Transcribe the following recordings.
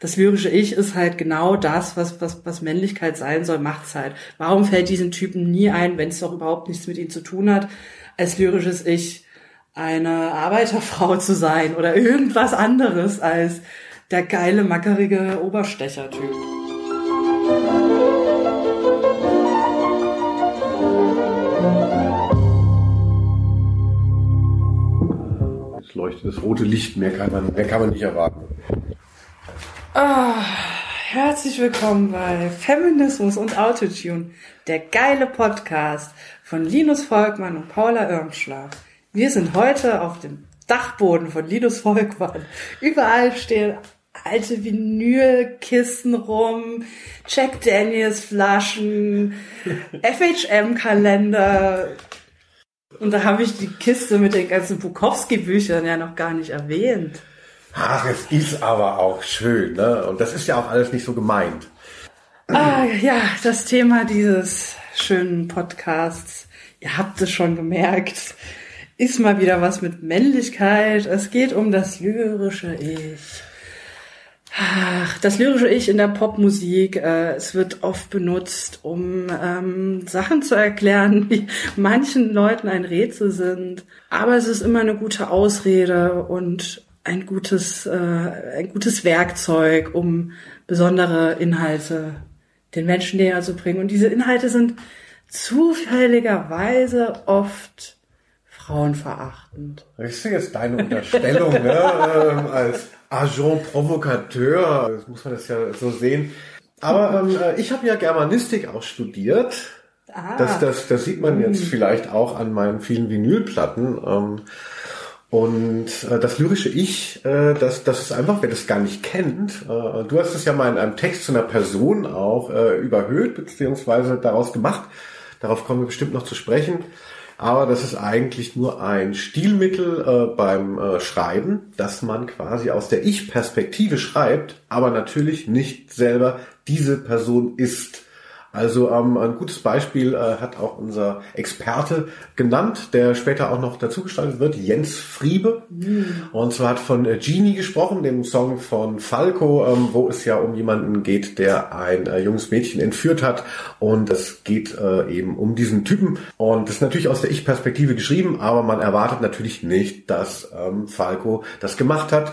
Das lyrische Ich ist halt genau das, was, was, was Männlichkeit sein soll, macht's halt. Warum fällt diesen Typen nie ein, wenn es doch überhaupt nichts mit ihm zu tun hat, als lyrisches Ich eine Arbeiterfrau zu sein oder irgendwas anderes als der geile, mackerige Oberstecher-Typ. Es leuchtet das rote Licht, mehr kann man, mehr kann man nicht erwarten. Ah, herzlich willkommen bei Feminismus und Autotune, der geile Podcast von Linus Volkmann und Paula Irmschlag. Wir sind heute auf dem Dachboden von Linus Volkmann. Überall stehen alte Vinylkisten rum, Jack Daniels Flaschen, FHM Kalender. Und da habe ich die Kiste mit den ganzen Bukowski Büchern ja noch gar nicht erwähnt. Ach, es ist aber auch schön, ne? Und das ist ja auch alles nicht so gemeint. Ah, ja, das Thema dieses schönen Podcasts. Ihr habt es schon gemerkt ist mal wieder was mit Männlichkeit. Es geht um das lyrische Ich. Ach, das lyrische Ich in der Popmusik, äh, es wird oft benutzt, um ähm, Sachen zu erklären, die manchen Leuten ein Rätsel sind. Aber es ist immer eine gute Ausrede und ein gutes, äh, ein gutes Werkzeug, um besondere Inhalte den Menschen näher zu bringen. Und diese Inhalte sind zufälligerweise oft frauenverachtend. Richtig, ist deine Unterstellung, ne? ähm, als Agent Provocateur, das muss man das ja so sehen. Aber ähm, äh, ich habe ja Germanistik auch studiert. Ah. Das, das, das sieht man jetzt hm. vielleicht auch an meinen vielen Vinylplatten. Ähm, und äh, das lyrische Ich, äh, das, das ist einfach, wer das gar nicht kennt. Äh, du hast es ja mal in einem Text zu einer Person auch äh, überhöht, beziehungsweise daraus gemacht. Darauf kommen wir bestimmt noch zu sprechen. Aber das ist eigentlich nur ein Stilmittel äh, beim äh, Schreiben, dass man quasi aus der Ich-Perspektive schreibt, aber natürlich nicht selber diese Person ist. Also ähm, ein gutes Beispiel äh, hat auch unser Experte genannt, der später auch noch dazugestaltet wird, Jens Friebe. Mhm. Und zwar hat von äh, Genie gesprochen, dem Song von Falco, ähm, wo es ja um jemanden geht, der ein äh, junges Mädchen entführt hat. Und es geht äh, eben um diesen Typen. Und das ist natürlich aus der Ich-Perspektive geschrieben, aber man erwartet natürlich nicht, dass ähm, Falco das gemacht hat.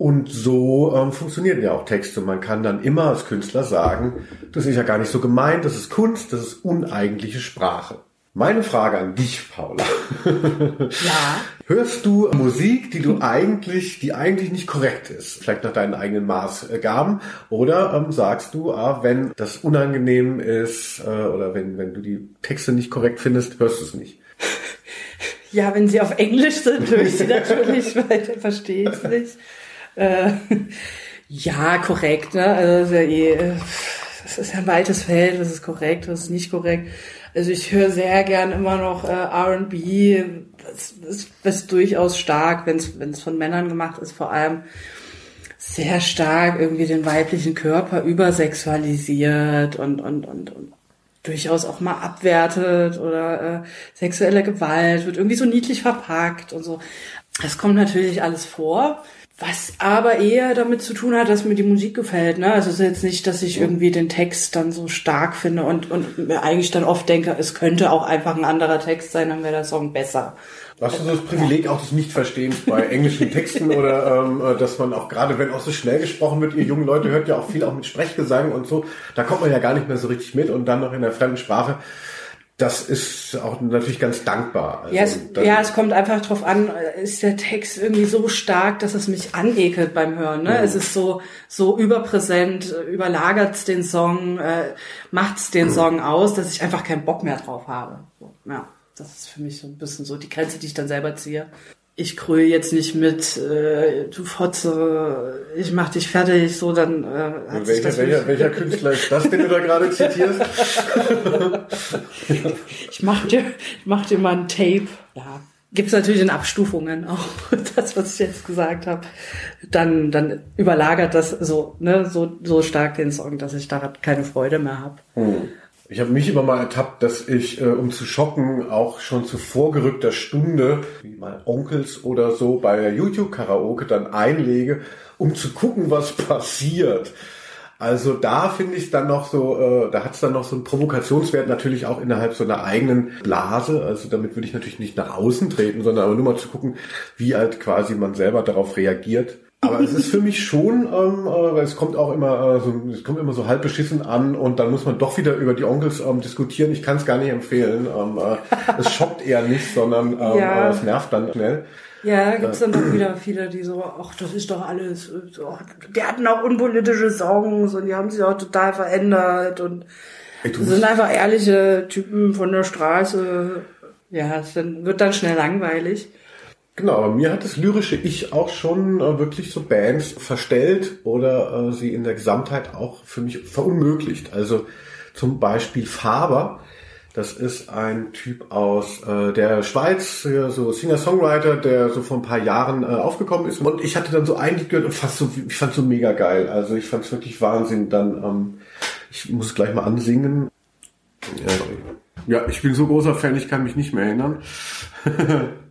Und so ähm, funktionieren ja auch Texte. Man kann dann immer als Künstler sagen, das ist ja gar nicht so gemeint, das ist Kunst, das ist uneigentliche Sprache. Meine Frage an dich, Paula. Ja. Hörst du Musik, die du eigentlich, die eigentlich nicht korrekt ist, vielleicht nach deinen eigenen Maßgaben, oder ähm, sagst du, ah, wenn das unangenehm ist äh, oder wenn wenn du die Texte nicht korrekt findest, hörst du es nicht? Ja, wenn sie auf Englisch sind, höre ich sie natürlich, weil dann verstehe ich es nicht. Äh, ja, korrekt, ne? Also das ist ja eh, das ist ein weites Feld, das ist korrekt, das ist nicht korrekt. Also ich höre sehr gern immer noch äh, R&B, das, das, das ist durchaus stark, wenn es von Männern gemacht ist, vor allem sehr stark irgendwie den weiblichen Körper übersexualisiert und, und, und, und durchaus auch mal abwertet oder äh, sexuelle Gewalt wird irgendwie so niedlich verpackt und so. Das kommt natürlich alles vor. Was aber eher damit zu tun hat, dass mir die Musik gefällt. Ne? Also es ist jetzt nicht, dass ich irgendwie den Text dann so stark finde und, und mir eigentlich dann oft denke, es könnte auch einfach ein anderer Text sein, dann wäre der Song besser. Hast du so das Privileg auch des Nichtverstehens bei englischen Texten oder ähm, äh, dass man auch gerade, wenn auch so schnell gesprochen wird, ihr jungen Leute hört ja auch viel auch mit Sprechgesang und so, da kommt man ja gar nicht mehr so richtig mit und dann noch in der fremden Sprache das ist auch natürlich ganz dankbar. Also, ja, es, ja, es kommt einfach drauf an, ist der Text irgendwie so stark, dass es mich anekelt beim Hören. Ne? Mhm. Es ist so so überpräsent, überlagert den Song, äh, macht's den mhm. Song aus, dass ich einfach keinen Bock mehr drauf habe. So, ja, das ist für mich so ein bisschen so die Grenze, die ich dann selber ziehe ich kröle jetzt nicht mit, äh, du Fotze, ich mach dich fertig, so dann. Äh, hat welcher, welcher, welcher Künstler ist das, den du da gerade zitierst? ich mach dir, ich mach dir mal ein Tape. Ja, gibt's natürlich in Abstufungen auch das, was ich jetzt gesagt habe. Dann, dann überlagert das so, ne, so, so stark den Song, dass ich daran keine Freude mehr habe. Hm. Ich habe mich immer mal ertappt, dass ich, äh, um zu shoppen, auch schon zu vorgerückter Stunde, wie mal Onkels oder so, bei YouTube-Karaoke dann einlege, um zu gucken, was passiert. Also da finde ich dann noch so, äh, da hat es dann noch so einen Provokationswert natürlich auch innerhalb so einer eigenen Blase. Also damit würde ich natürlich nicht nach außen treten, sondern aber nur mal zu gucken, wie halt quasi man selber darauf reagiert. Aber es ist für mich schon, ähm, äh, es kommt auch immer, äh, so, es kommt immer so halb beschissen an und dann muss man doch wieder über die Onkels ähm, diskutieren. Ich kann es gar nicht empfehlen. Ähm, äh, es schockt eher nicht, sondern ähm, ja. äh, es nervt dann schnell. Ja, gibt's dann doch wieder viele, die so, ach, das ist doch alles, so, die hatten auch unpolitische Songs und die haben sich auch total verändert und Ey, sind einfach ehrliche Typen von der Straße. Ja, es wird dann schnell langweilig. Genau, aber mir hat das lyrische Ich auch schon äh, wirklich so Bands verstellt oder äh, sie in der Gesamtheit auch für mich verunmöglicht. Also zum Beispiel Faber, das ist ein Typ aus äh, der Schweiz, so Singer-Songwriter, der so vor ein paar Jahren äh, aufgekommen ist. Und ich hatte dann so eigentlich gehört und fast so, ich fand so mega geil. Also ich fand es wirklich Wahnsinn. Dann, ähm, ich muss es gleich mal ansingen. Ja, ich bin so großer Fan, ich kann mich nicht mehr erinnern.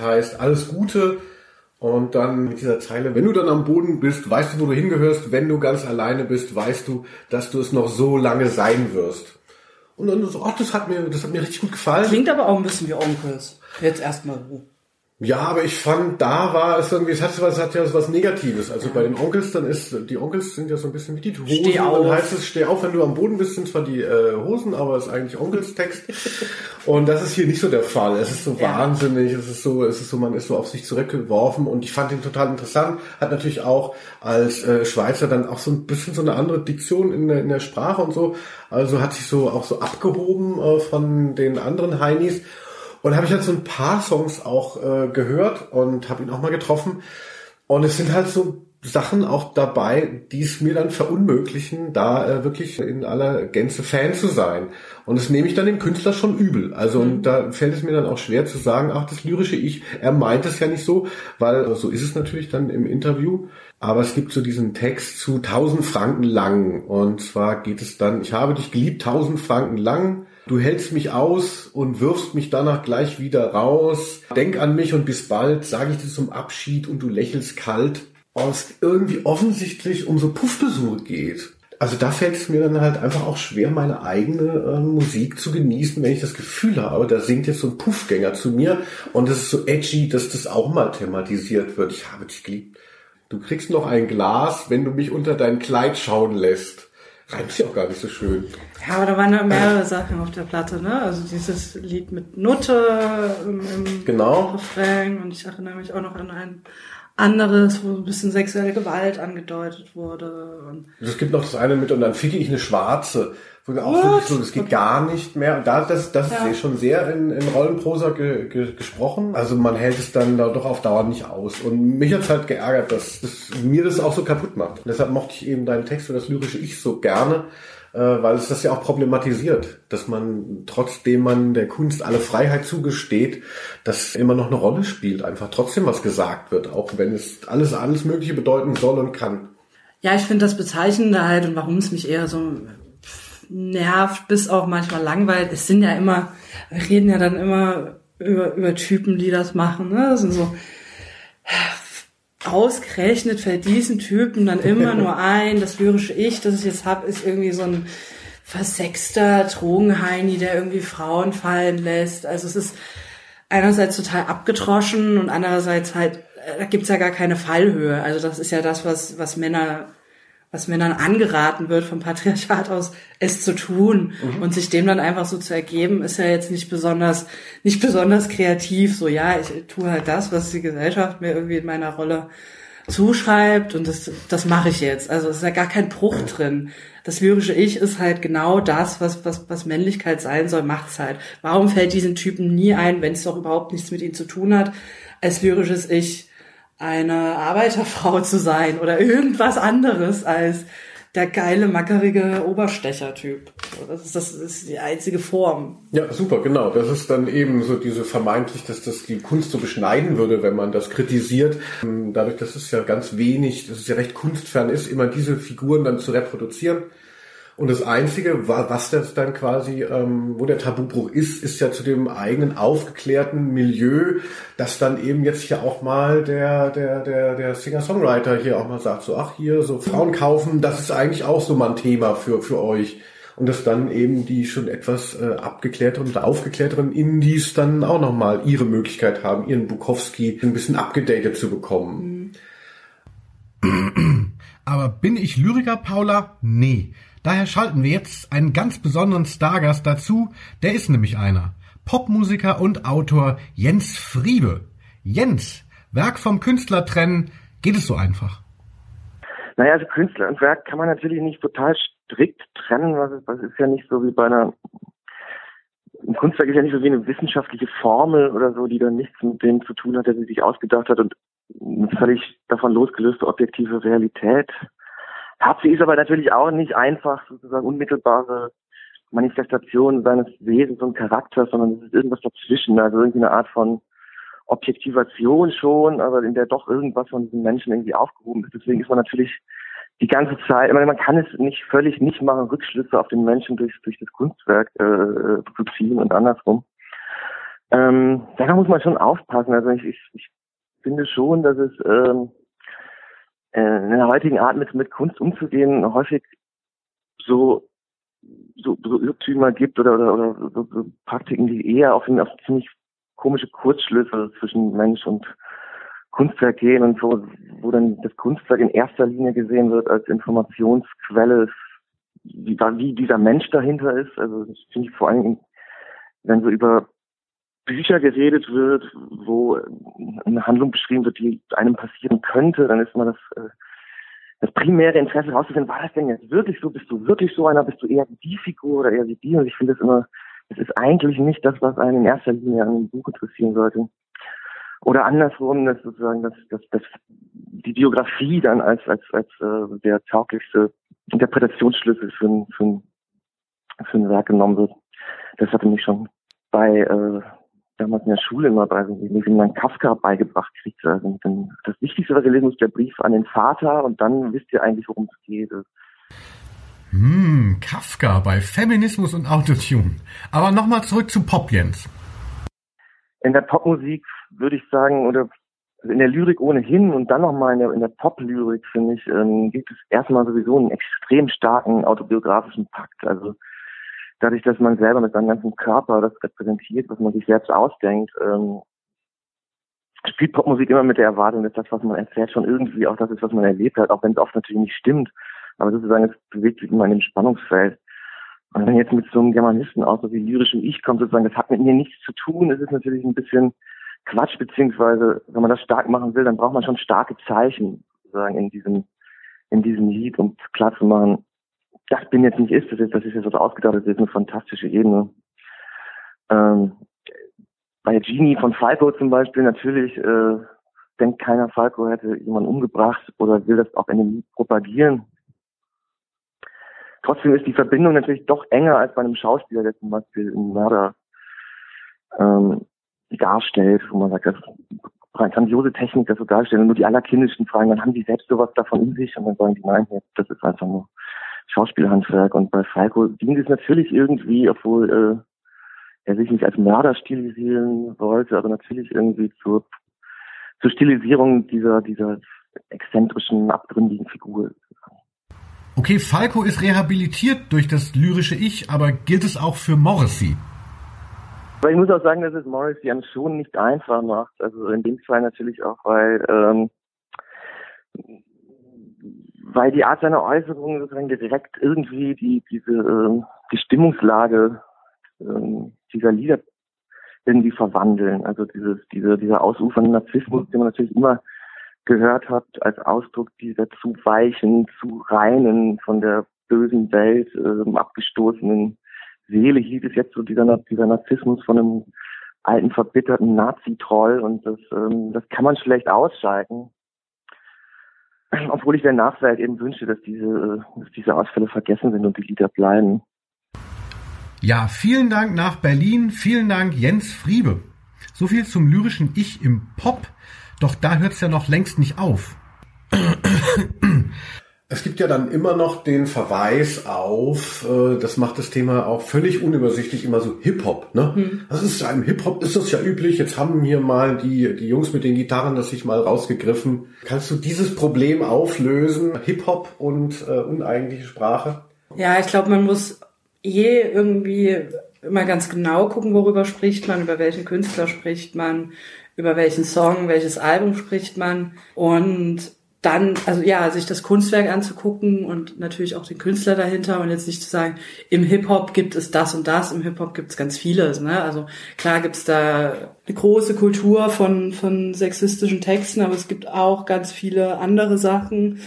heißt alles Gute und dann mit dieser Zeile, wenn du dann am Boden bist, weißt du, wo du hingehörst, wenn du ganz alleine bist, weißt du, dass du es noch so lange sein wirst. Und dann so, ach, das hat mir, das hat mir richtig gut gefallen. Klingt aber auch ein bisschen wie Onkels. Jetzt erstmal. Ja, aber ich fand, da war es irgendwie, es hat, es hat ja so was Negatives. Also bei den Onkels, dann ist, die Onkels sind ja so ein bisschen wie die Hosen. Steh auf. Dann heißt es, steh auf, wenn du am Boden bist, sind zwar die äh, Hosen, aber es ist eigentlich Onkelstext. und das ist hier nicht so der Fall. Es ist so ja. wahnsinnig, es ist so, es ist so, man ist so auf sich zurückgeworfen und ich fand ihn total interessant. Hat natürlich auch als äh, Schweizer dann auch so ein bisschen so eine andere Diktion in der, in der Sprache und so. Also hat sich so auch so abgehoben äh, von den anderen Heinis. Und habe ich halt so ein paar Songs auch äh, gehört und habe ihn auch mal getroffen. Und es sind halt so Sachen auch dabei, die es mir dann verunmöglichen, da äh, wirklich in aller Gänze Fan zu sein. Und das nehme ich dann dem Künstler schon übel. Also mhm. und da fällt es mir dann auch schwer zu sagen, ach, das lyrische Ich, er meint es ja nicht so, weil so ist es natürlich dann im Interview. Aber es gibt so diesen Text zu 1000 Franken lang. Und zwar geht es dann, ich habe dich geliebt, 1000 Franken lang. Du hältst mich aus und wirfst mich danach gleich wieder raus. Denk an mich und bis bald, sage ich dir zum Abschied und du lächelst kalt. Es irgendwie offensichtlich um so Puffbesuche geht. Also da fällt es mir dann halt einfach auch schwer, meine eigene äh, Musik zu genießen, wenn ich das Gefühl habe, da singt jetzt so ein Puffgänger zu mir und es ist so edgy, dass das auch mal thematisiert wird. Ich habe dich geliebt. Du kriegst noch ein Glas, wenn du mich unter dein Kleid schauen lässt reimt sich auch gar nicht so schön. Ja, aber da waren ja mehrere Sachen auf der Platte, ne? Also dieses Lied mit Nutte im, im genau. Refrain und ich erinnere mich auch noch an ein anderes, wo ein bisschen sexuelle Gewalt angedeutet wurde. Und es gibt noch das eine mit und dann ficke ich eine Schwarze. Wo auch wirklich so, das geht gar nicht mehr. Und da, das, das ja. ist schon sehr in, in Rollenprosa ge, ge, gesprochen. Also man hält es dann da doch auf Dauer nicht aus. Und mich hat's halt geärgert, dass, dass mir das auch so kaputt macht. Und deshalb mochte ich eben deinen Text für das lyrische Ich so gerne, äh, weil es das ja auch problematisiert, dass man, trotzdem man der Kunst alle Freiheit zugesteht, dass immer noch eine Rolle spielt, einfach trotzdem was gesagt wird, auch wenn es alles, alles Mögliche bedeuten soll und kann. Ja, ich finde das Bezeichnende halt und warum es mich eher so nervt, bis auch manchmal langweilt. Es sind ja immer, wir reden ja dann immer über, über Typen, die das machen. Ne? Das sind so ausgerechnet fällt diesen Typen dann immer nur ein, das lyrische Ich, das ich jetzt hab, ist irgendwie so ein versexter Drogenheini, der irgendwie Frauen fallen lässt. Also es ist einerseits total abgetroschen und andererseits halt, äh, da gibt's ja gar keine Fallhöhe. Also das ist ja das, was, was Männer was Männern angeraten wird vom Patriarchat aus, es zu tun mhm. und sich dem dann einfach so zu ergeben, ist ja jetzt nicht besonders, nicht besonders kreativ. So, ja, ich tue halt das, was die Gesellschaft mir irgendwie in meiner Rolle zuschreibt und das, das mache ich jetzt. Also es ist ja gar kein Bruch drin. Das lyrische Ich ist halt genau das, was, was, was Männlichkeit sein soll, macht's halt. Warum fällt diesen Typen nie ein, wenn es doch überhaupt nichts mit ihnen zu tun hat, als lyrisches Ich eine Arbeiterfrau zu sein oder irgendwas anderes als der geile, mackerige Oberstecher-Typ. Das ist, das ist die einzige Form. Ja, super, genau. Das ist dann eben so diese vermeintlich, dass das die Kunst so beschneiden würde, wenn man das kritisiert. Dadurch, dass es ja ganz wenig, dass es ja recht kunstfern ist, immer diese Figuren dann zu reproduzieren. Und das Einzige, was das dann quasi, ähm, wo der Tabubruch ist, ist ja zu dem eigenen aufgeklärten Milieu, dass dann eben jetzt hier auch mal der, der, der, der Singer-Songwriter hier auch mal sagt, so, ach hier, so Frauen kaufen, das ist eigentlich auch so mal ein Thema für, für euch. Und dass dann eben die schon etwas äh, abgeklärteren oder aufgeklärteren Indies dann auch nochmal ihre Möglichkeit haben, ihren Bukowski ein bisschen abgedatet zu bekommen. Aber bin ich Lyriker, Paula? Nee. Daher schalten wir jetzt einen ganz besonderen Stargast dazu. Der ist nämlich einer. Popmusiker und Autor Jens Friebe. Jens, Werk vom Künstler trennen, geht es so einfach? Naja, also Künstler und Werk kann man natürlich nicht total strikt trennen. Das ist ja nicht so wie bei einer ein Kunstwerk ist ja nicht so wie eine wissenschaftliche Formel oder so, die dann nichts mit dem zu tun hat, der sie sich ausgedacht hat und eine völlig davon losgelöste objektive Realität Sie ist aber natürlich auch nicht einfach sozusagen unmittelbare Manifestation seines Wesens und Charakters, sondern es ist irgendwas dazwischen, also irgendwie eine Art von Objektivation schon, aber in der doch irgendwas von diesen Menschen irgendwie aufgehoben ist. Deswegen ist man natürlich die ganze Zeit, meine, man kann es nicht völlig nicht machen, Rückschlüsse auf den Menschen durch, durch das Kunstwerk äh, zu ziehen und andersrum. Ähm, da muss man schon aufpassen. Also ich, ich, ich finde schon, dass es ähm, äh, in der heutigen Art mit, mit Kunst umzugehen häufig so so, so Irrtümer gibt oder, oder, oder so, so Praktiken, die eher auf, auf ziemlich komische Kurzschlüsse zwischen Mensch und Kunstwerk gehen und so, wo dann das Kunstwerk in erster Linie gesehen wird als Informationsquelle, wie, wie dieser Mensch dahinter ist. Also das finde ich vor allem, wenn so über Bücher geredet wird, wo eine Handlung beschrieben wird, die einem passieren könnte, dann ist immer das, äh, das primäre Interesse herauszufinden, war das denn jetzt wirklich so? Bist du wirklich so einer? Bist du eher die Figur oder eher wie die? Und ich finde es immer, es ist eigentlich nicht das, was einen in erster Linie an einem Buch interessieren sollte. Oder andersrum, dass sozusagen dass, dass, dass die Biografie dann als als als äh, der tauglichste Interpretationsschlüssel für ein, für, ein, für ein Werk genommen wird. Das hatte mich schon bei äh, damals in der Schule immer bei wie man Kafka beigebracht kriegt. Also das Wichtigste, was ihr lesen ist der Brief an den Vater und dann wisst ihr eigentlich, worum es geht. Hm, Kafka bei Feminismus und Autotune. Aber nochmal zurück zu Pop, Jens. In der Popmusik würde ich sagen, oder in der Lyrik ohnehin und dann nochmal in der, in der Pop-Lyrik, finde ich, ähm, gibt es erstmal sowieso einen extrem starken autobiografischen Pakt. Also dadurch, dass man selber mit seinem ganzen Körper das repräsentiert, was man sich selbst ausdenkt, ähm, spielt Popmusik immer mit der Erwartung, dass das, was man erzählt, schon irgendwie auch das ist, was man erlebt hat, auch wenn es oft natürlich nicht stimmt. Aber sozusagen, es bewegt sich immer in dem Spannungsfeld. Und wenn jetzt mit so einem Germanisten aus so wie lyrischem Ich kommt, sozusagen, das hat mit mir nichts zu tun, es ist natürlich ein bisschen Quatsch, beziehungsweise, wenn man das stark machen will, dann braucht man schon starke Zeichen, sozusagen, in diesem, in diesem Lied, um klar zu machen, das bin jetzt nicht ist, das ist, das ist jetzt was ausgedacht, das ist eine fantastische Ebene. Ähm, bei Genie von Falco zum Beispiel natürlich äh, denkt keiner, Falco hätte jemanden umgebracht oder will das auch in dem propagieren. Trotzdem ist die Verbindung natürlich doch enger als bei einem Schauspieler, der zum Beispiel einen Mörder ähm, darstellt, wo man sagt, das ist grandiose Technik, das so darstellen. Und nur die allerkindischsten fragen, dann haben die selbst sowas davon in sich und dann sagen die, nein, das ist einfach nur Schauspielhandwerk. Und bei Falco dient es natürlich irgendwie, obwohl äh, er sich nicht als Mörder stilisieren wollte, aber natürlich irgendwie zur, zur Stilisierung dieser, dieser exzentrischen, abgründigen Figur. Okay, Falco ist rehabilitiert durch das lyrische Ich, aber gilt es auch für Morrissey? Aber ich muss auch sagen, dass es Morrissey an schon nicht einfach macht. Also in dem Fall natürlich auch, weil ähm, weil die Art seiner Äußerungen sozusagen direkt irgendwie die diese äh, die Stimmungslage äh, dieser Lieder irgendwie verwandeln. Also dieses diese dieser ausufernde Narzissmus, den man natürlich immer gehört habt, als Ausdruck dieser zu weichen, zu reinen, von der bösen Welt äh, abgestoßenen Seele hielt es jetzt so dieser, dieser Narzissmus von einem alten, verbitterten Nazi-Troll und das, ähm, das kann man schlecht ausschalten. Obwohl ich der Nachwelt eben wünsche, dass diese, dass diese Ausfälle vergessen sind und die Lieder bleiben. Ja, vielen Dank nach Berlin. Vielen Dank Jens Friebe. So viel zum lyrischen Ich im Pop. Doch da hört es ja noch längst nicht auf. Es gibt ja dann immer noch den Verweis auf, äh, das macht das Thema auch völlig unübersichtlich, immer so Hip-Hop. Ne? Hm. Das ist ja im Hip-Hop ist das ja üblich. Jetzt haben hier mal die, die Jungs mit den Gitarren das sich mal rausgegriffen. Kannst du dieses Problem auflösen? Hip-Hop und äh, uneigentliche Sprache? Ja, ich glaube, man muss je irgendwie immer ganz genau gucken, worüber spricht man, über welchen Künstler spricht man, über welchen Song, welches Album spricht man. Und dann, also ja, sich das Kunstwerk anzugucken und natürlich auch den Künstler dahinter und jetzt nicht zu sagen, im Hip-Hop gibt es das und das, im Hip-Hop gibt es ganz vieles. Ne? Also klar gibt es da eine große Kultur von, von sexistischen Texten, aber es gibt auch ganz viele andere Sachen.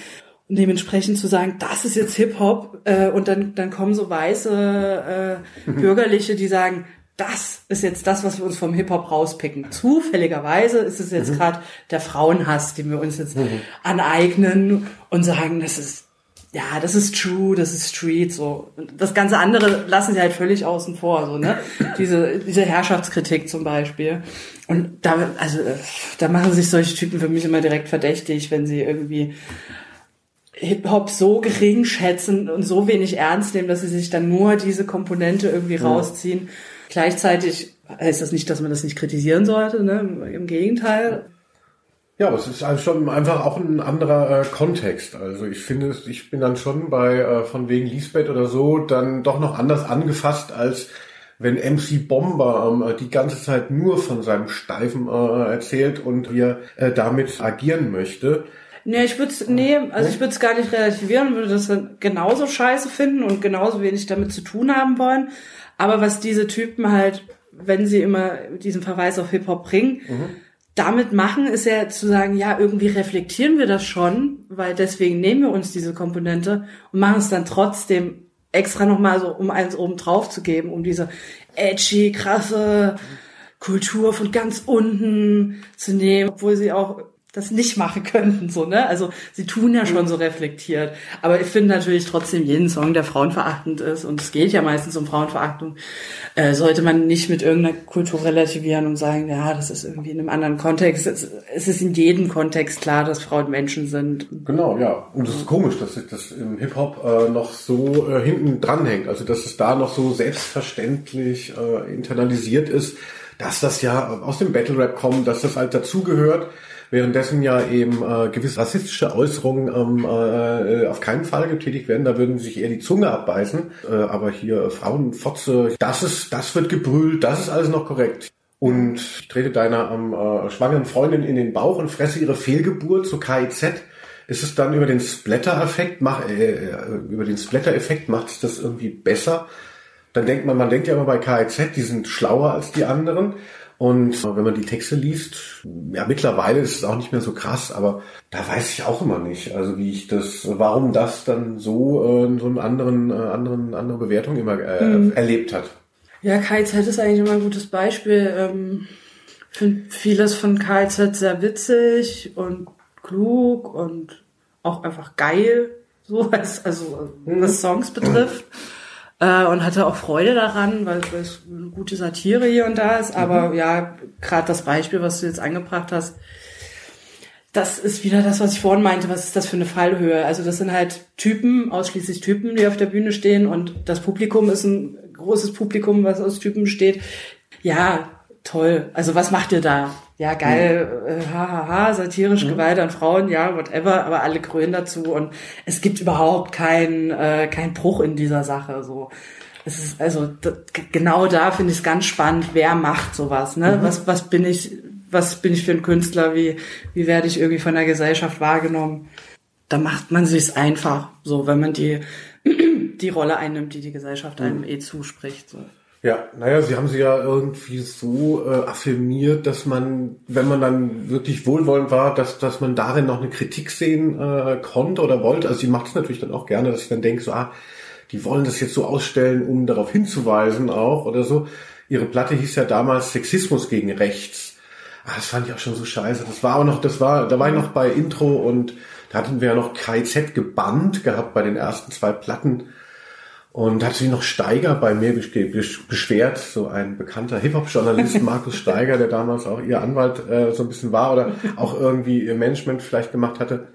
Und dementsprechend zu sagen, das ist jetzt Hip-Hop äh, und dann, dann kommen so weiße äh, Bürgerliche, die sagen, das ist jetzt das, was wir uns vom Hip-Hop rauspicken. Zufälligerweise ist es jetzt mhm. gerade der Frauenhass, den wir uns jetzt mhm. aneignen und sagen, das ist ja, das ist true, das ist street, so. Das ganze andere lassen sie halt völlig außen vor, so, ne? Diese, diese Herrschaftskritik zum Beispiel. Und da, also, da machen sich solche Typen für mich immer direkt verdächtig, wenn sie irgendwie Hip-Hop so gering schätzen und so wenig ernst nehmen, dass sie sich dann nur diese Komponente irgendwie ja. rausziehen Gleichzeitig heißt das nicht, dass man das nicht kritisieren sollte, ne? im Gegenteil. Ja, aber es ist also schon einfach auch ein anderer äh, Kontext. Also ich finde, ich bin dann schon bei äh, von wegen Lisbeth oder so dann doch noch anders angefasst als wenn MC Bomber ähm, die ganze Zeit nur von seinem Steifen äh, erzählt und wie er äh, damit agieren möchte. Nee, ich würde nee, also ich würde es gar nicht relativieren, würde das genauso scheiße finden und genauso wenig damit zu tun haben wollen. Aber was diese Typen halt, wenn sie immer diesen Verweis auf Hip-Hop bringen, mhm. damit machen, ist ja zu sagen, ja, irgendwie reflektieren wir das schon, weil deswegen nehmen wir uns diese Komponente und machen es dann trotzdem extra nochmal so, um eins oben drauf zu geben, um diese edgy, krasse Kultur von ganz unten zu nehmen, obwohl sie auch das nicht machen könnten, so, ne? Also, sie tun ja schon so reflektiert. Aber ich finde natürlich trotzdem jeden Song, der frauenverachtend ist, und es geht ja meistens um Frauenverachtung, äh, sollte man nicht mit irgendeiner Kultur relativieren und sagen, ja, das ist irgendwie in einem anderen Kontext. Es, es ist in jedem Kontext klar, dass Frauen Menschen sind. Genau, ja. Und es ist komisch, dass sich das im Hip-Hop äh, noch so äh, hinten dranhängt. Also, dass es da noch so selbstverständlich äh, internalisiert ist, dass das ja aus dem Battle Rap kommt, dass das halt dazugehört währenddessen ja eben äh, gewisse rassistische Äußerungen ähm, äh, auf keinen Fall getätigt werden. Da würden sich eher die Zunge abbeißen. Äh, aber hier Frauenfotze, das ist, das wird gebrüllt, das ist alles noch korrekt. Und ich trete deiner ähm, äh, schwangeren Freundin in den Bauch und fresse ihre Fehlgeburt zu KIZ. Ist es dann über den Splatter-Effekt, äh, äh, über den Splatter-Effekt macht es das irgendwie besser? Dann denkt man, man denkt ja immer bei KIZ, die sind schlauer als die anderen. Und wenn man die Texte liest, ja, mittlerweile ist es auch nicht mehr so krass, aber da weiß ich auch immer nicht, also wie ich das, warum das dann so, äh, so einen anderen, äh, anderen, andere Bewertung immer äh, mhm. erlebt hat. Ja, KZ ist eigentlich immer ein gutes Beispiel. Ähm, finde vieles von KZ sehr witzig und klug und auch einfach geil, so was, also was Songs betrifft äh, und hatte auch Freude daran, weil, es eine gute Satire hier und da ist. Aber mhm. ja, gerade das Beispiel, was du jetzt angebracht hast, das ist wieder das, was ich vorhin meinte. Was ist das für eine Fallhöhe? Also das sind halt Typen, ausschließlich Typen, die auf der Bühne stehen und das Publikum ist ein großes Publikum, was aus Typen besteht. Ja, toll. Also was macht ihr da? Ja, geil, mhm. äh, hahaha, ha, ha, satirisch mhm. Gewalt an Frauen, ja, whatever, aber alle grün dazu und es gibt überhaupt keinen äh, kein Bruch in dieser Sache. So, es ist also genau da finde ich es ganz spannend, wer macht sowas, ne? Mhm. Was was bin ich, was bin ich für ein Künstler? Wie wie werde ich irgendwie von der Gesellschaft wahrgenommen? Da macht man sich's einfach, so wenn man die die Rolle einnimmt, die die Gesellschaft einem mhm. eh zuspricht. So. Ja, naja, sie haben sie ja irgendwie so äh, affirmiert, dass man, wenn man dann wirklich wohlwollend war, dass, dass man darin noch eine Kritik sehen äh, konnte oder wollte. Also sie macht es natürlich dann auch gerne, dass ich dann denke, so, ah, die wollen das jetzt so ausstellen, um darauf hinzuweisen auch oder so. Ihre Platte hieß ja damals Sexismus gegen Rechts. Ah, das fand ich auch schon so scheiße. Das war auch noch, das war, da war ich noch bei Intro und da hatten wir ja noch KZ gebannt gehabt bei den ersten zwei Platten. Und hat sich noch Steiger bei mir beschwert, so ein bekannter Hip-Hop-Journalist, Markus Steiger, der damals auch ihr Anwalt äh, so ein bisschen war oder auch irgendwie ihr Management vielleicht gemacht hatte.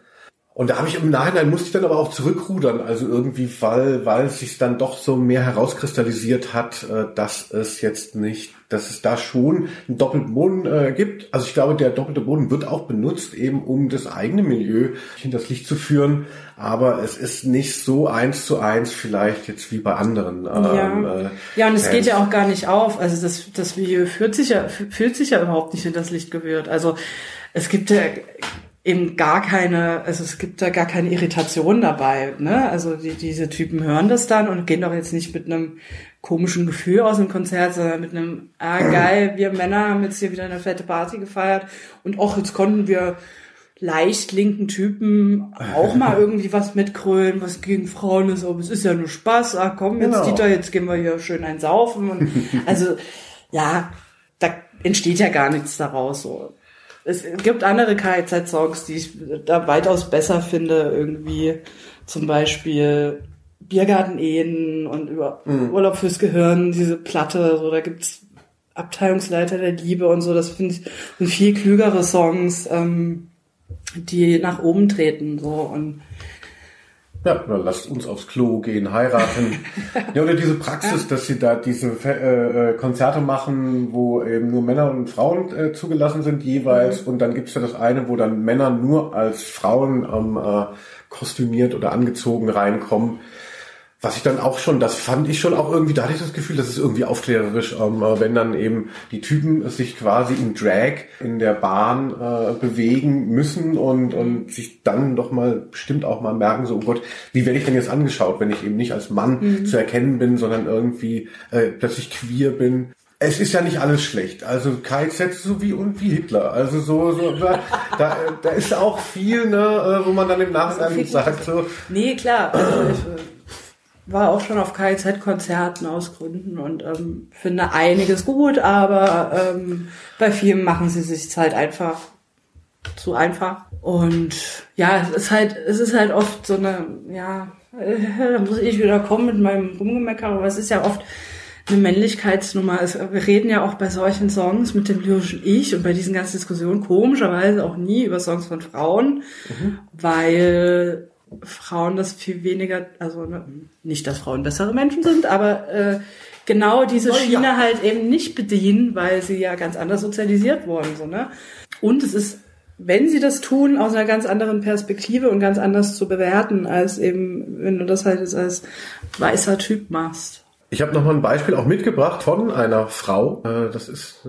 Und da habe ich im Nachhinein musste ich dann aber auch zurückrudern, also irgendwie, weil, weil es sich dann doch so mehr herauskristallisiert hat, äh, dass es jetzt nicht, dass es da schon einen doppelten Boden äh, gibt. Also ich glaube, der doppelte Boden wird auch benutzt, eben um das eigene Milieu hinters Licht zu führen, aber es ist nicht so eins zu eins vielleicht jetzt wie bei anderen. Ähm, ja. Äh, ja, und es geht ja auch gar nicht auf. Also das, das Milieu fühlt sich ja, fühlt sich ja überhaupt nicht hinters Licht gewührt. Also es gibt ja eben gar keine, also es gibt da gar keine Irritation dabei. Ne? Also die, diese Typen hören das dann und gehen doch jetzt nicht mit einem komischen Gefühl aus dem Konzert, sondern mit einem, ah geil, wir Männer haben jetzt hier wieder eine fette Party gefeiert und auch jetzt konnten wir leicht linken Typen auch mal irgendwie was mitkrölen, was gegen Frauen ist, aber es ist ja nur Spaß, ach komm, jetzt genau. Dieter, jetzt gehen wir hier schön einsaufen. Und, also ja, da entsteht ja gar nichts daraus. So es gibt andere KIZ-Songs, die ich da weitaus besser finde, irgendwie zum Beispiel Biergarten-Ehen und über mhm. Urlaub fürs Gehirn, diese Platte, so da gibt's Abteilungsleiter der Liebe und so, das finde ich sind viel klügere Songs, ähm, die nach oben treten, so und ja, oder lasst uns aufs Klo gehen, heiraten. ja, oder diese Praxis, dass sie da diese äh, äh, Konzerte machen, wo eben nur Männer und Frauen äh, zugelassen sind jeweils. Mhm. Und dann gibt's ja das eine, wo dann Männer nur als Frauen ähm, äh, kostümiert oder angezogen reinkommen. Was ich dann auch schon, das fand ich schon auch irgendwie, da hatte ich das Gefühl, das ist irgendwie aufklärerisch, ähm, äh, wenn dann eben die Typen sich quasi im Drag in der Bahn äh, bewegen müssen und, und sich dann doch mal bestimmt auch mal merken, so, oh Gott, wie werde ich denn jetzt angeschaut, wenn ich eben nicht als Mann mhm. zu erkennen bin, sondern irgendwie äh, plötzlich queer bin. Es ist ja nicht alles schlecht. Also KZ so wie und wie Hitler. Also so, so da, da, da ist auch viel, ne, äh, wo man dann im Nachhinein sagt so. Nee, klar. Also war auch schon auf KIZ-Konzerten aus Gründen und ähm, finde einiges gut, aber ähm, bei vielen machen sie sich halt einfach zu einfach. Und ja, es ist halt, es ist halt oft so eine, ja, äh, da muss ich wieder kommen mit meinem Rumgemecker, aber es ist ja oft eine Männlichkeitsnummer. Es, wir reden ja auch bei solchen Songs mit dem lyrischen Ich und bei diesen ganzen Diskussionen komischerweise auch nie über Songs von Frauen, mhm. weil Frauen das viel weniger, also ne, nicht, dass Frauen bessere Menschen sind, aber äh, genau diese oh, Schiene ja. halt eben nicht bedienen, weil sie ja ganz anders sozialisiert wurden. So, ne? Und es ist, wenn sie das tun, aus einer ganz anderen Perspektive und ganz anders zu bewerten, als eben, wenn du das halt als weißer Typ machst. Ich habe noch mal ein Beispiel auch mitgebracht von einer Frau. Äh, das ist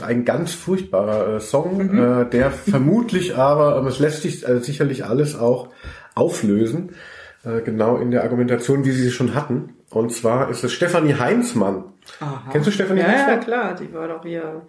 ein ganz furchtbarer äh, Song, mhm. Äh, der vermutlich aber, es lässt sich sicherlich alles auch auflösen, äh, genau in der Argumentation, wie sie sie schon hatten. Und zwar ist es Stefanie Heinzmann. Aha. Kennst du Stefanie ja, Heinzmann? Ja, klar, die war doch hier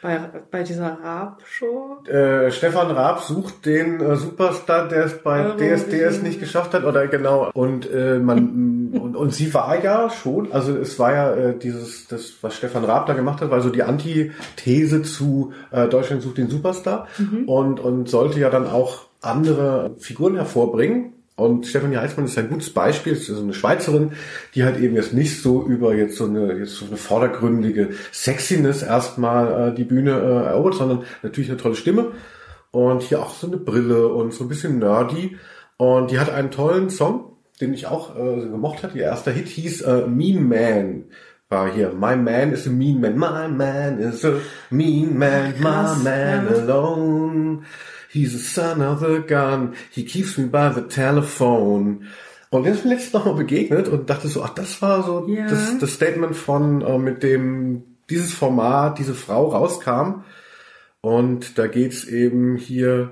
bei, bei dieser Raab-Show. Äh, Stefan Raab sucht den äh, Superstar, der es bei DSDS nicht geschafft hat, oder genau. Und äh, man und, und sie war ja schon, also es war ja äh, dieses, das, was Stefan Raab da gemacht hat, war so die Antithese zu äh, Deutschland sucht den Superstar mhm. und und sollte ja dann auch andere Figuren hervorbringen. Und Stefanie Heißmann ist ein gutes Beispiel. Es ist eine Schweizerin, die halt eben jetzt nicht so über jetzt so eine, jetzt so eine vordergründige Sexiness erstmal äh, die Bühne äh, erobert, sondern natürlich eine tolle Stimme. Und hier auch so eine Brille und so ein bisschen nerdy. Und die hat einen tollen Song, den ich auch äh, gemocht hatte. Ihr erster Hit hieß äh, Mean Man. War hier, My Man is a Mean Man. My Man is a Mean Man. My Man alone. He's a son of a gun. He keeps me by the telephone. Und der ist mir letztens nochmal begegnet und dachte so, ach, das war so ja. das, das Statement von, äh, mit dem dieses Format, diese Frau rauskam. Und da geht's eben hier,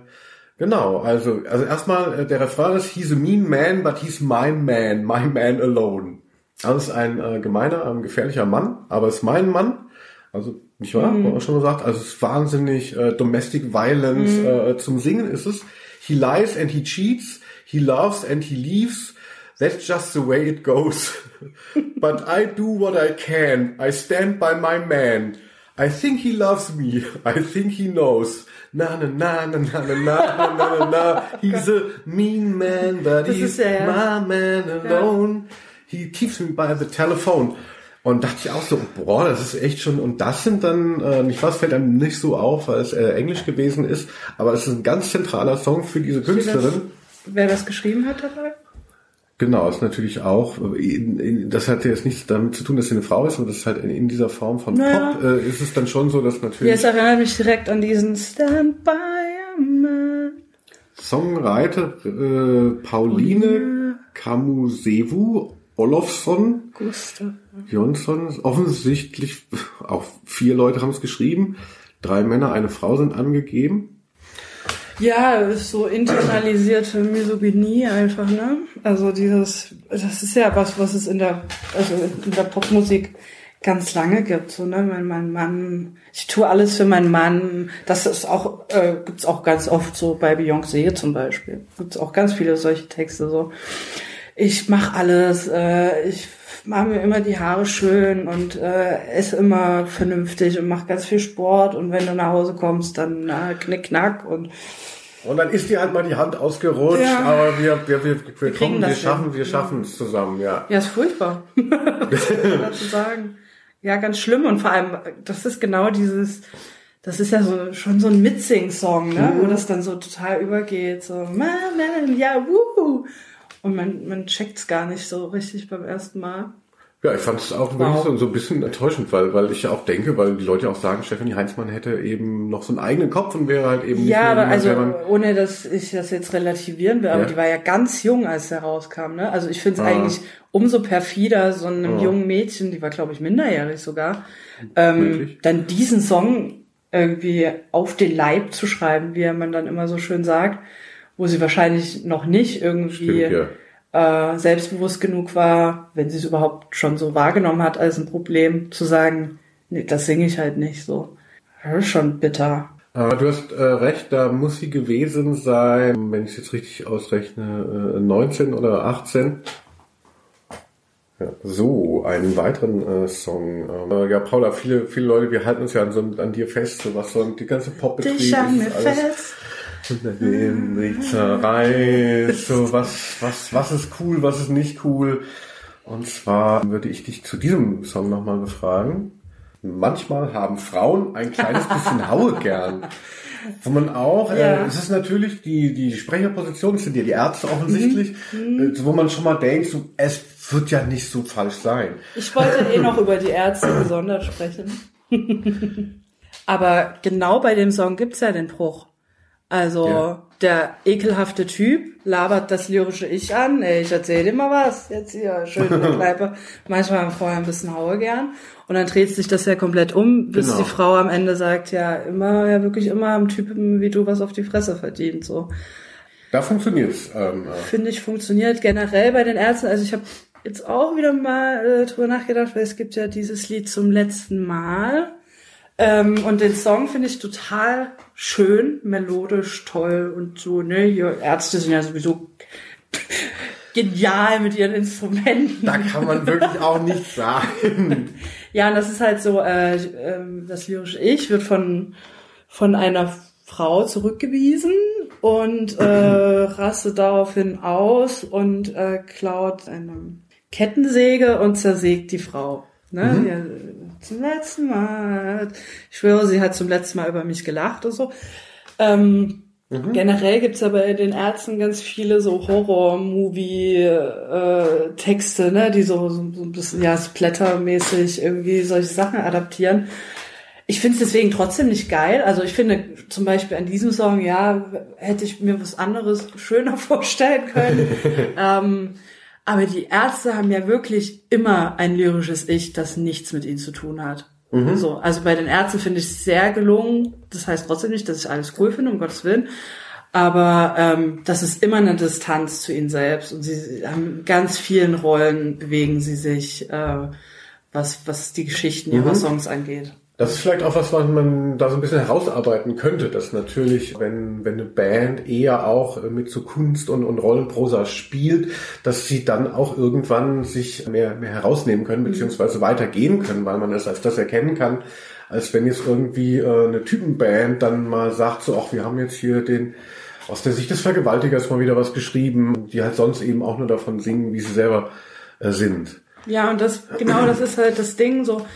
genau, also, also erstmal, äh, der Refrain ist, he's a mean man, but he's my man, my man alone. Das ist ein äh, gemeiner, ein gefährlicher Mann, aber ist mein Mann. Also nicht wahr? Mhm. Haben schon gesagt. Also es ist wahnsinnig äh, Domestic Violence mhm. äh, zum Singen ist es. He lies and he cheats. He loves and he leaves. That's just the way it goes. But I do what I can. I stand by my man. I think he loves me. I think he knows. Na na na na na na na na na na. He's a mean man, but das he's ja, ja. my man alone. Ja. He keeps me by the telephone. Und dachte ich auch so, boah, das ist echt schon, und das sind dann, äh, nicht was fällt einem nicht so auf, weil es äh, Englisch gewesen ist, aber es ist ein ganz zentraler Song für diese Künstlerin. wer das geschrieben hat dabei? Genau, ist natürlich auch, das hat jetzt nichts damit zu tun, dass sie eine Frau ist, aber das ist halt in dieser Form von naja. Pop, äh, ist es dann schon so, dass natürlich... Jetzt erinnert mich direkt an diesen Stand by a man. Songwriter äh, Pauline Kamusevu Olofsson, Gustav. Jonsson, offensichtlich, auch vier Leute haben es geschrieben, drei Männer, eine Frau sind angegeben. Ja, so internalisierte Misogynie einfach, ne? Also dieses, das ist ja was, was es in der, also in der Popmusik ganz lange gibt, so, ne? Wenn mein Mann, ich tue alles für meinen Mann, das ist auch, äh, gibt's auch ganz oft so bei Beyoncé zum Beispiel. Gibt's auch ganz viele solche Texte, so. Ich mach alles, äh, ich mache mir immer die Haare schön und äh, esse immer vernünftig und mach ganz viel Sport und wenn du nach Hause kommst, dann na, knick knack und und dann ist dir halt mal die Hand ausgerutscht, ja. aber wir, wir, wir, wir, wir kommen, wir schaffen, wir schaffen es zusammen, ja. Ja, ist furchtbar. Was soll man dazu sagen? Ja, ganz schlimm und vor allem, das ist genau dieses, das ist ja so schon so ein Mitsing-Song, ne? Mhm. wo das dann so total übergeht, so, man, man, ja, wuhu. Und man, man checkt's gar nicht so richtig beim ersten Mal. Ja, ich fand es auch wow. wirklich so, ein bisschen enttäuschend, weil, weil ich ja auch denke, weil die Leute auch sagen, Stefanie Heinzmann hätte eben noch so einen eigenen Kopf und wäre halt eben nicht Ja, aber also ohne dass ich das jetzt relativieren will, aber ja. die war ja ganz jung, als er rauskam. Ne? Also ich finde es ah. eigentlich umso perfider, so einem ah. jungen Mädchen, die war glaube ich minderjährig sogar, ähm, dann diesen Song irgendwie auf den Leib zu schreiben, wie man dann immer so schön sagt, wo sie wahrscheinlich noch nicht irgendwie Stimmt, ja äh, selbstbewusst genug war, wenn sie es überhaupt schon so wahrgenommen hat als ein Problem, zu sagen, nee, das singe ich halt nicht so. Das ist schon bitter. Aber du hast äh, recht, da muss sie gewesen sein, wenn ich es jetzt richtig ausrechne, äh, 19 oder 18. Ja, so, einen weiteren äh, Song. Ähm, ja, Paula, viele, viele Leute, wir halten uns ja an, so, an dir fest, so was so die ganze Popbetrieb ist. Alles, fest die zerreißt, so was, was, was ist cool, was ist nicht cool. Und zwar würde ich dich zu diesem Song nochmal befragen. Manchmal haben Frauen ein kleines bisschen Haue gern. Wo man auch, äh, ja. äh, es ist natürlich die, die Sprecherposition, sind ja die Ärzte offensichtlich, mhm. äh, wo man schon mal denkt, so, es wird ja nicht so falsch sein. Ich wollte eh noch über die Ärzte besonders sprechen. Aber genau bei dem Song gibt's ja den Bruch. Also ja. der ekelhafte Typ labert das lyrische Ich an. Ey, ich erzähle dir mal was. Jetzt hier schön in der Kneipe. Manchmal haben vorher ein bisschen Haue gern. Und dann dreht sich das ja komplett um, bis genau. die Frau am Ende sagt, ja, immer, ja wirklich immer am Typen wie du was auf die Fresse verdient. So. Da funktioniert's. Ähm, äh. Finde ich funktioniert generell bei den Ärzten. Also ich habe jetzt auch wieder mal äh, drüber nachgedacht, weil es gibt ja dieses Lied zum letzten Mal. Ähm, und den Song finde ich total schön, melodisch, toll und so, ne? Die Ärzte sind ja sowieso genial mit ihren Instrumenten. Da kann man wirklich auch nichts sagen. ja, und das ist halt so, äh, äh, das lyrische Ich wird von, von einer Frau zurückgewiesen und äh, rastet daraufhin aus und äh, klaut eine Kettensäge und zersägt die Frau. Ne? Mhm. Ja, zum letzten Mal. Ich schwöre, sie hat zum letzten Mal über mich gelacht und so. Ähm, mhm. Generell gibt's aber in den Ärzten ganz viele so Horror-Movie-Texte, ne, die so, so, so ein bisschen ja splattermäßig irgendwie solche Sachen adaptieren. Ich finde es deswegen trotzdem nicht geil. Also ich finde zum Beispiel an diesem Song, ja, hätte ich mir was anderes schöner vorstellen können. ähm, aber die Ärzte haben ja wirklich immer ein lyrisches Ich, das nichts mit ihnen zu tun hat. Mhm. So, also bei den Ärzten finde ich es sehr gelungen. Das heißt trotzdem nicht, dass ich alles cool finde, um Gottes Willen. Aber ähm, das ist immer eine Distanz zu ihnen selbst. Und sie haben ganz vielen Rollen bewegen sie sich, äh, was, was die Geschichten ihrer mhm. Songs angeht. Das ist vielleicht auch was, was man da so ein bisschen herausarbeiten könnte, dass natürlich, wenn, wenn eine Band eher auch mit so Kunst und, und Rollenprosa spielt, dass sie dann auch irgendwann sich mehr, mehr herausnehmen können, mhm. beziehungsweise weitergehen können, weil man es als das erkennen kann, als wenn jetzt irgendwie äh, eine Typenband dann mal sagt, so, ach, wir haben jetzt hier den, aus der Sicht des Vergewaltigers mal wieder was geschrieben, die halt sonst eben auch nur davon singen, wie sie selber äh, sind. Ja, und das, genau, das ist halt das Ding, so,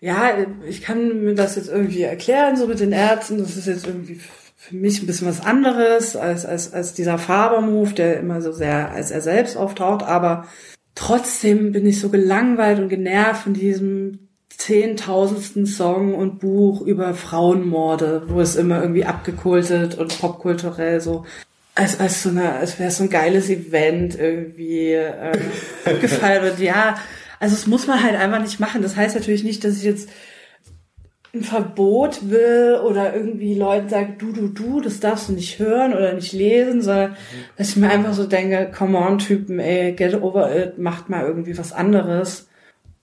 ja, ich kann mir das jetzt irgendwie erklären, so mit den Ärzten, das ist jetzt irgendwie für mich ein bisschen was anderes als, als, als dieser Faber-Move, der immer so sehr als er selbst auftaucht, aber trotzdem bin ich so gelangweilt und genervt von diesem zehntausendsten Song und Buch über Frauenmorde, wo es immer irgendwie abgekultet und popkulturell so als, als so eine, als wäre so ein geiles Event irgendwie äh, gefeiert wird. Ja, also es muss man halt einfach nicht machen. Das heißt natürlich nicht, dass ich jetzt ein Verbot will oder irgendwie Leuten sagen, du, du, du, das darfst du nicht hören oder nicht lesen, sondern dass ich mir einfach so denke, come on, Typen, ey, get over it, macht mal irgendwie was anderes.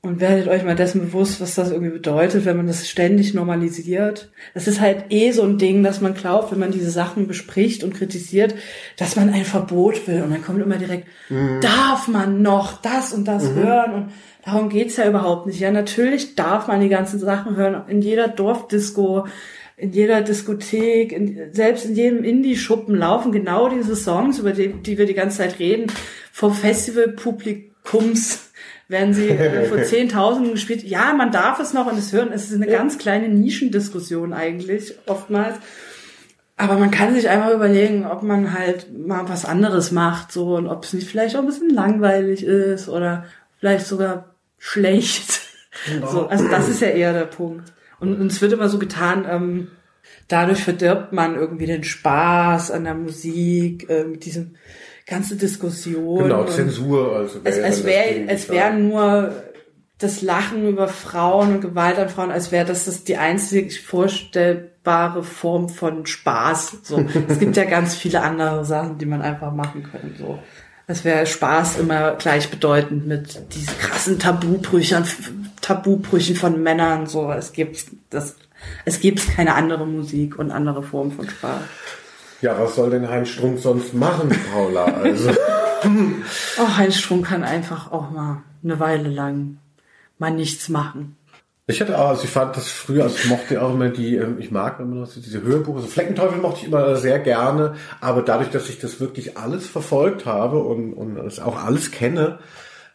Und werdet euch mal dessen bewusst, was das irgendwie bedeutet, wenn man das ständig normalisiert. Das ist halt eh so ein Ding, dass man glaubt, wenn man diese Sachen bespricht und kritisiert, dass man ein Verbot will. Und dann kommt immer direkt, mhm. darf man noch das und das mhm. hören? Und darum geht's ja überhaupt nicht. Ja, natürlich darf man die ganzen Sachen hören. In jeder Dorfdisco, in jeder Diskothek, in, selbst in jedem Indie-Schuppen laufen genau diese Songs, über die, die wir die ganze Zeit reden, vor Festivalpublikums werden sie äh, vor Zehntausenden gespielt. Ja, man darf es noch und es hören. Es ist eine ganz kleine Nischendiskussion eigentlich oftmals. Aber man kann sich einfach überlegen, ob man halt mal was anderes macht, so, und ob es nicht vielleicht auch ein bisschen langweilig ist oder vielleicht sogar schlecht. Genau. So, also das ist ja eher der Punkt. Und, es wird immer so getan, ähm, dadurch verdirbt man irgendwie den Spaß an der Musik, äh, mit diesem, ganze Diskussion. Genau, Zensur. Also wär es, es wäre es wäre nur das Lachen über Frauen und Gewalt an Frauen, als wäre das, das die einzig vorstellbare Form von Spaß. So, es gibt ja ganz viele andere Sachen, die man einfach machen könnte. So, es wäre Spaß immer gleichbedeutend mit diesen krassen Tabubrüchen, Tabubrüchen von Männern. So, es gibt das, es gibt keine andere Musik und andere Formen von Spaß. Ja, was soll denn Heinz Strunk sonst machen, Paula? Also. oh, Heinz Strunk kann einfach auch mal eine Weile lang mal nichts machen. Ich hatte auch, also ich fand das früher, also ich mochte auch immer die, ähm, ich mag immer noch diese Hörbuche, also Fleckenteufel mochte ich immer sehr gerne, aber dadurch, dass ich das wirklich alles verfolgt habe und, und es auch alles kenne,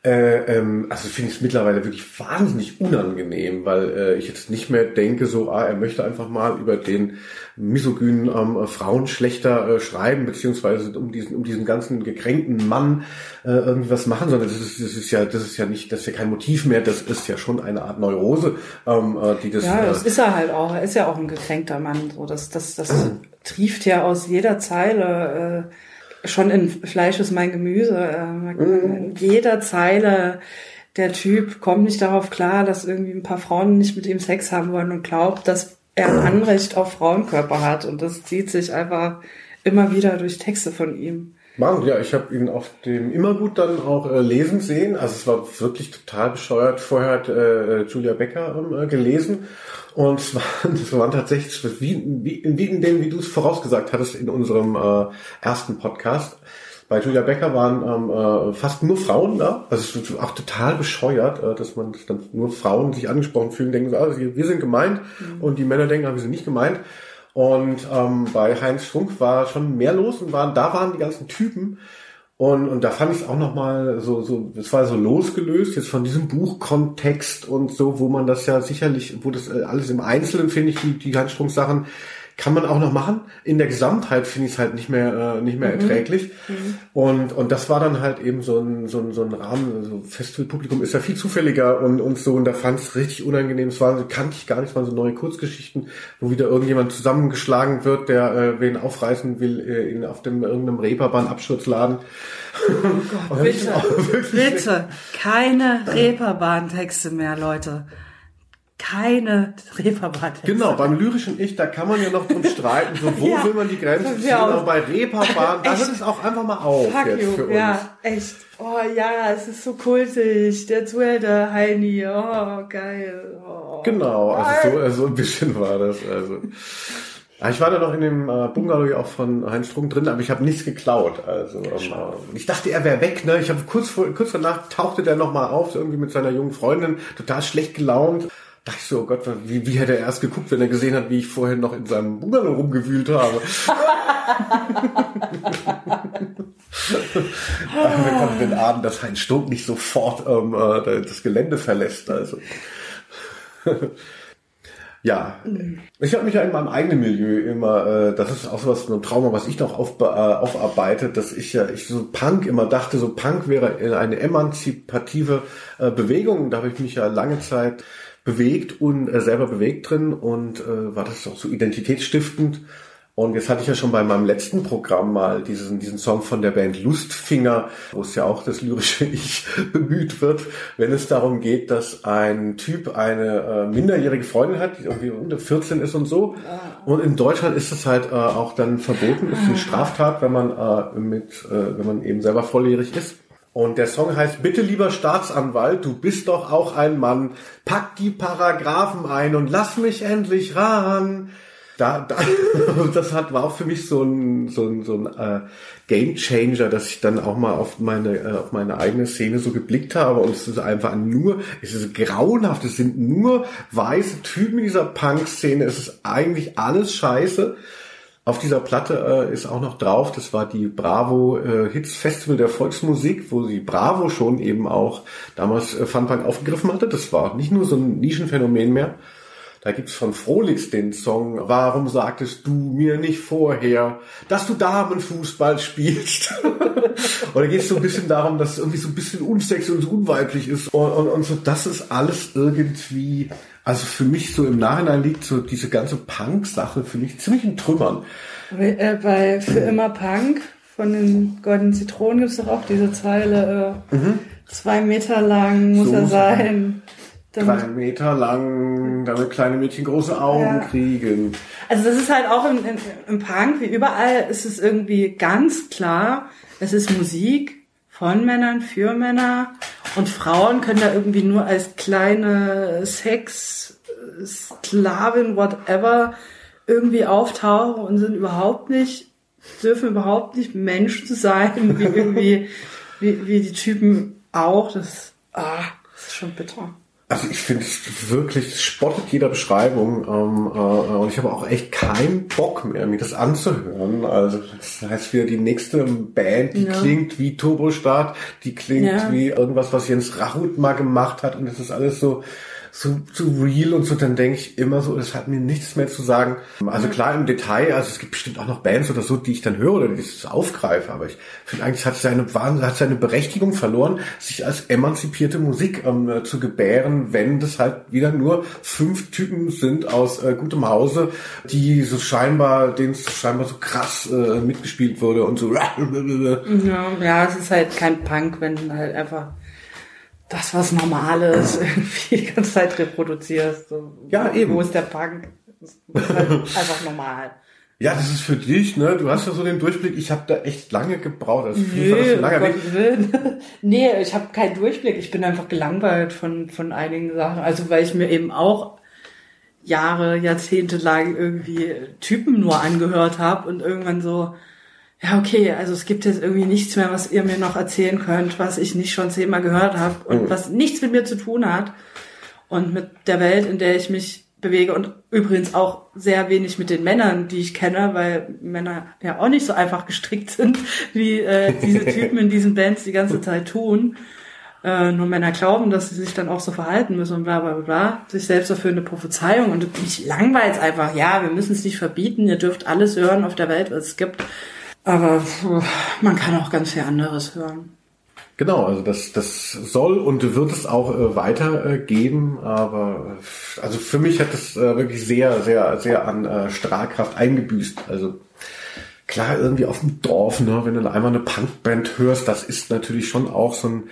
äh, ähm, also finde ich es mittlerweile wirklich wahnsinnig unangenehm, weil äh, ich jetzt nicht mehr denke, so, ah, er möchte einfach mal über den misogynen ähm, Frauen schlechter äh, schreiben, beziehungsweise um diesen, um diesen ganzen gekränkten Mann äh, irgendwie was machen, sondern das ist, das ist ja, das ist ja nicht, das ist ja kein Motiv mehr, das ist ja schon eine Art Neurose, ähm, äh, die das. Ja, das äh, ist er halt auch. Er ist ja auch ein gekränkter Mann. So, das, das, das trieft ja aus jeder Zeile. Äh, schon in Fleisch ist mein Gemüse. Äh, mhm. In jeder Zeile der Typ kommt nicht darauf klar, dass irgendwie ein paar Frauen nicht mit ihm Sex haben wollen und glaubt, dass er ein Anrecht auf Frauenkörper hat. Und das zieht sich einfach immer wieder durch Texte von ihm. Mann, ja, ich habe ihn auf dem Immergut dann auch äh, lesen sehen. Also es war wirklich total bescheuert. Vorher hat äh, Julia Becker ähm, äh, gelesen und es waren, es waren tatsächlich, wie, wie, wie in dem, wie du es vorausgesagt hattest in unserem äh, ersten Podcast, bei Julia Becker waren ähm, äh, fast nur Frauen da. Also es ist auch total bescheuert, äh, dass man dass dann nur Frauen sich angesprochen fühlen, denken so, ah, wir sind gemeint mhm. und die Männer denken, ah, wir sind nicht gemeint. Und ähm, bei Heinz Strunk war schon mehr los und waren, da waren die ganzen Typen, und, und da fand ich es auch nochmal so, so, es war so losgelöst jetzt von diesem Buchkontext und so, wo man das ja sicherlich, wo das äh, alles im Einzelnen, finde ich, die, die Handsprungssachen, kann man auch noch machen. In der Gesamtheit finde ich es halt nicht mehr, äh, nicht mehr mhm. erträglich. Mhm. Und, und das war dann halt eben so ein, so ein, so ein Rahmen, also Festivalpublikum ist ja viel zufälliger und, und so, und da fand ich es richtig unangenehm. Es waren, kannte ich gar nicht, waren so neue Kurzgeschichten, wo wieder irgendjemand zusammengeschlagen wird, der äh, wen aufreißen will, äh, in, auf dem irgendeinem Reeperbahn-Absturzladen. Oh Gott, bitte, bitte, keine Reeperbahn-Texte mehr, Leute keine Reeperbahn. Genau, beim lyrischen Ich, da kann man ja noch drum streiten, so wo ja, will man die Grenze ziehen, aber bei Reeperbahn, da hört es auch einfach mal auf Fuck jetzt you. für uns. Ja, echt. Oh ja, es ist so kultig, der Zuhälter Heini, oh geil. Oh. Genau, also so, also so ein bisschen war das. Also. Ich war da noch in dem äh, Bungalow auch von Heinz Strunk drin, aber ich habe nichts geklaut. Also ähm, ich dachte, er wäre weg. Ne? Ich habe kurz vor, kurz danach tauchte der noch mal auf, irgendwie mit seiner jungen Freundin, total schlecht gelaunt dachte ich so, oh Gott, wie, wie hätte er erst geguckt, wenn er gesehen hat, wie ich vorhin noch in seinem Bungalow rumgewühlt habe. Wir konnten den Abend, dass Heinz Stunk nicht sofort ähm, äh, das Gelände verlässt. Also. Ja, ich habe mich ja in meinem eigenen Milieu immer, äh, das ist auch so was, ein Trauma, was ich noch auf, äh, aufarbeite, dass ich ja, ich so Punk immer dachte, so Punk wäre eine emanzipative äh, Bewegung. Da habe ich mich ja lange Zeit bewegt und äh, selber bewegt drin und äh, war das auch so identitätsstiftend. Und jetzt hatte ich ja schon bei meinem letzten Programm mal diesen, diesen Song von der Band Lustfinger, wo es ja auch das lyrische Ich bemüht wird, wenn es darum geht, dass ein Typ eine äh, minderjährige Freundin hat, die irgendwie unter 14 ist und so. Und in Deutschland ist es halt äh, auch dann verboten, ist eine Straftat, wenn man äh, mit, äh, wenn man eben selber volljährig ist. Und der Song heißt Bitte lieber Staatsanwalt, du bist doch auch ein Mann, pack die Paragraphen ein und lass mich endlich ran da, da das hat war auch für mich so ein so ein, so ein äh, Game Changer, dass ich dann auch mal auf meine äh, auf meine eigene Szene so geblickt habe und es ist einfach nur es ist grauenhaft, es sind nur weiße Typen dieser Punk Szene, es ist eigentlich alles Scheiße. Auf dieser Platte äh, ist auch noch drauf, das war die Bravo äh, Hits Festival der Volksmusik, wo sie Bravo schon eben auch damals äh, Funpunk aufgegriffen hatte. Das war nicht nur so ein Nischenphänomen mehr. Da gibt's von Frolix den Song Warum sagtest du mir nicht vorher, dass du Damenfußball spielst? Oder geht es so ein bisschen darum, dass es irgendwie so ein bisschen unsexy und unweiblich ist und, und, und so. Das ist alles irgendwie, also für mich so im Nachhinein liegt so diese ganze Punk-Sache für mich ziemlich in Trümmern. Bei, bei Für immer Punk von den Goldenen Zitronen gibt's doch auch diese Zeile, äh, mhm. zwei Meter lang muss so er sein. Drei Meter lang, damit kleine Mädchen große Augen ja. kriegen. Also das ist halt auch im, im, im Punk, wie überall, ist es irgendwie ganz klar, es ist Musik von Männern für Männer und Frauen können da irgendwie nur als kleine Sex, Sklavin, whatever, irgendwie auftauchen und sind überhaupt nicht, dürfen überhaupt nicht Menschen sein, wie irgendwie, wie, wie die Typen auch. Das, ah, das ist schon bitter. Also ich finde es wirklich, es spottet jeder Beschreibung ähm, äh, und ich habe auch echt keinen Bock mehr, mir das anzuhören. Also das heißt wieder die nächste Band, die ja. klingt wie Turbostart, die klingt ja. wie irgendwas, was Jens Rachut mal gemacht hat und das ist alles so so, so real und so, dann denke ich immer so, das hat mir nichts mehr zu sagen. Also klar im Detail, also es gibt bestimmt auch noch Bands oder so, die ich dann höre oder die ich aufgreife, aber ich finde eigentlich, es hat seine, hat seine Berechtigung verloren, sich als emanzipierte Musik ähm, zu gebären, wenn das halt wieder nur fünf Typen sind aus äh, gutem Hause, die so scheinbar, denen es scheinbar so krass äh, mitgespielt wurde und so. Ja, ja, es ist halt kein Punk, wenn halt einfach das, was Normales irgendwie die ganze Zeit reproduzierst. So, ja, eben. Wo ist der Punk? Das ist halt einfach normal. Ja, das ist für dich, ne? Du hast ja so den Durchblick. Ich habe da echt lange gebraucht. Also Nö, das so lange nee, ich habe keinen Durchblick. Ich bin einfach gelangweilt von von einigen Sachen. Also weil ich mir eben auch Jahre, Jahrzehnte lang irgendwie Typen nur angehört habe und irgendwann so, ja, okay, also es gibt jetzt irgendwie nichts mehr, was ihr mir noch erzählen könnt, was ich nicht schon zehnmal gehört habe und mhm. was nichts mit mir zu tun hat und mit der Welt, in der ich mich bewege und übrigens auch sehr wenig mit den Männern, die ich kenne, weil Männer ja auch nicht so einfach gestrickt sind, wie äh, diese Typen in diesen Bands die ganze Zeit tun. Äh, nur Männer glauben, dass sie sich dann auch so verhalten müssen und bla bla bla. Sich selbst dafür eine Prophezeiung und mich langweilt einfach, ja, wir müssen es nicht verbieten, ihr dürft alles hören auf der Welt, was es gibt. Aber man kann auch ganz viel anderes hören. Genau, also das, das soll und wird es auch äh, weitergeben, aber also für mich hat es äh, wirklich sehr, sehr, sehr an äh, Strahlkraft eingebüßt. Also klar, irgendwie auf dem Dorf, ne, wenn du einmal eine Punkband hörst, das ist natürlich schon auch so ein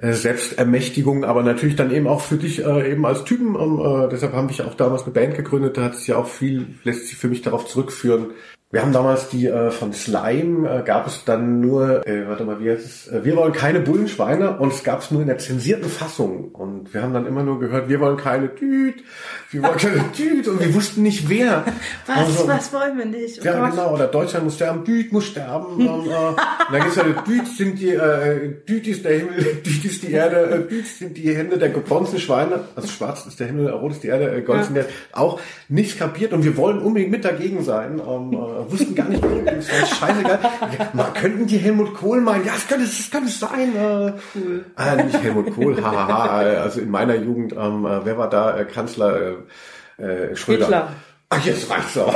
äh, Selbstermächtigung, aber natürlich dann eben auch für dich äh, eben als Typen. Ähm, äh, deshalb habe ich auch damals eine Band gegründet, da hat es ja auch viel, lässt sich für mich darauf zurückführen, wir haben damals die äh, von Slime, äh, gab es dann nur, äh, warte mal, wie heißt es? Äh, wir wollen keine Bullenschweine und es gab es nur in der zensierten Fassung. Und wir haben dann immer nur gehört, wir wollen keine Düt, wir wollen keine Düt und wir wussten nicht wer. Was, also, was wollen wir nicht? Oh ja, Gott. genau, oder Deutschland muss sterben, Düt muss sterben. und, äh, dann gibt's ja, Düt sind die, äh, Düt ist der Himmel, Düt ist die Erde, äh, Düt sind die Hände der gebronzten Schweine, also schwarz ist der Himmel, rot ist die Erde, äh, gold ja. sind der, auch nicht kapiert und wir wollen unbedingt mit dagegen sein. Ähm, äh, wussten gar nicht, das war scheißegal. Ja, mal, könnten die Helmut Kohl meinen? Ja, das könnte, das könnte es sein. Äh, cool. Äh, nicht Helmut Kohl, hahaha. also in meiner Jugend, ähm, äh, wer war da äh, Kanzler? Äh, Schröder. Hitler. Ach, jetzt reicht's auch.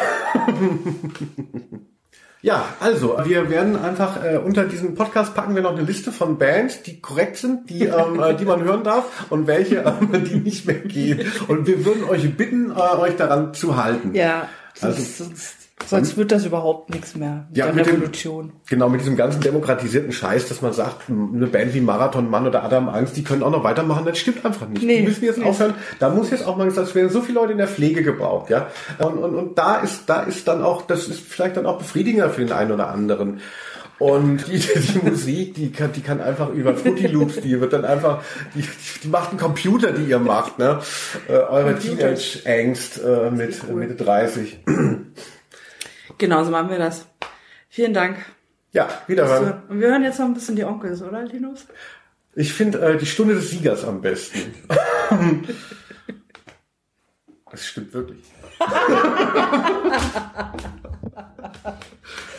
Ja, also wir werden einfach äh, unter diesem Podcast packen wir noch eine Liste von Bands, die korrekt sind, die ähm, äh, die man hören darf und welche, ähm, die nicht mehr gehen. Und wir würden euch bitten, äh, euch daran zu halten. Ja, also, sonst, Sonst wird das überhaupt nichts mehr mit ja, der mit Revolution. Dem, genau, mit diesem ganzen demokratisierten Scheiß, dass man sagt, eine Band wie Marathon Mann oder Adam Angst, die können auch noch weitermachen, das stimmt einfach nicht. Nee, die müssen jetzt nee. aufhören. Da muss jetzt auch mal gesagt, es werden so viele Leute in der Pflege gebraucht, ja. Und, und, und da ist, da ist dann auch, das ist vielleicht dann auch befriedigender für den einen oder anderen. Und die, die Musik, die kann, die kann einfach über Fruity Loops, die wird dann einfach, die, die macht einen Computer, die ihr macht, ne? Äh, eure Teenage-Angst äh, mit cool. Mitte 30. Genau, so machen wir das. Vielen Dank. Ja, wiederhören. Und wir hören jetzt noch ein bisschen die Onkels, oder, Linus? Ich finde äh, die Stunde des Siegers am besten. das stimmt wirklich.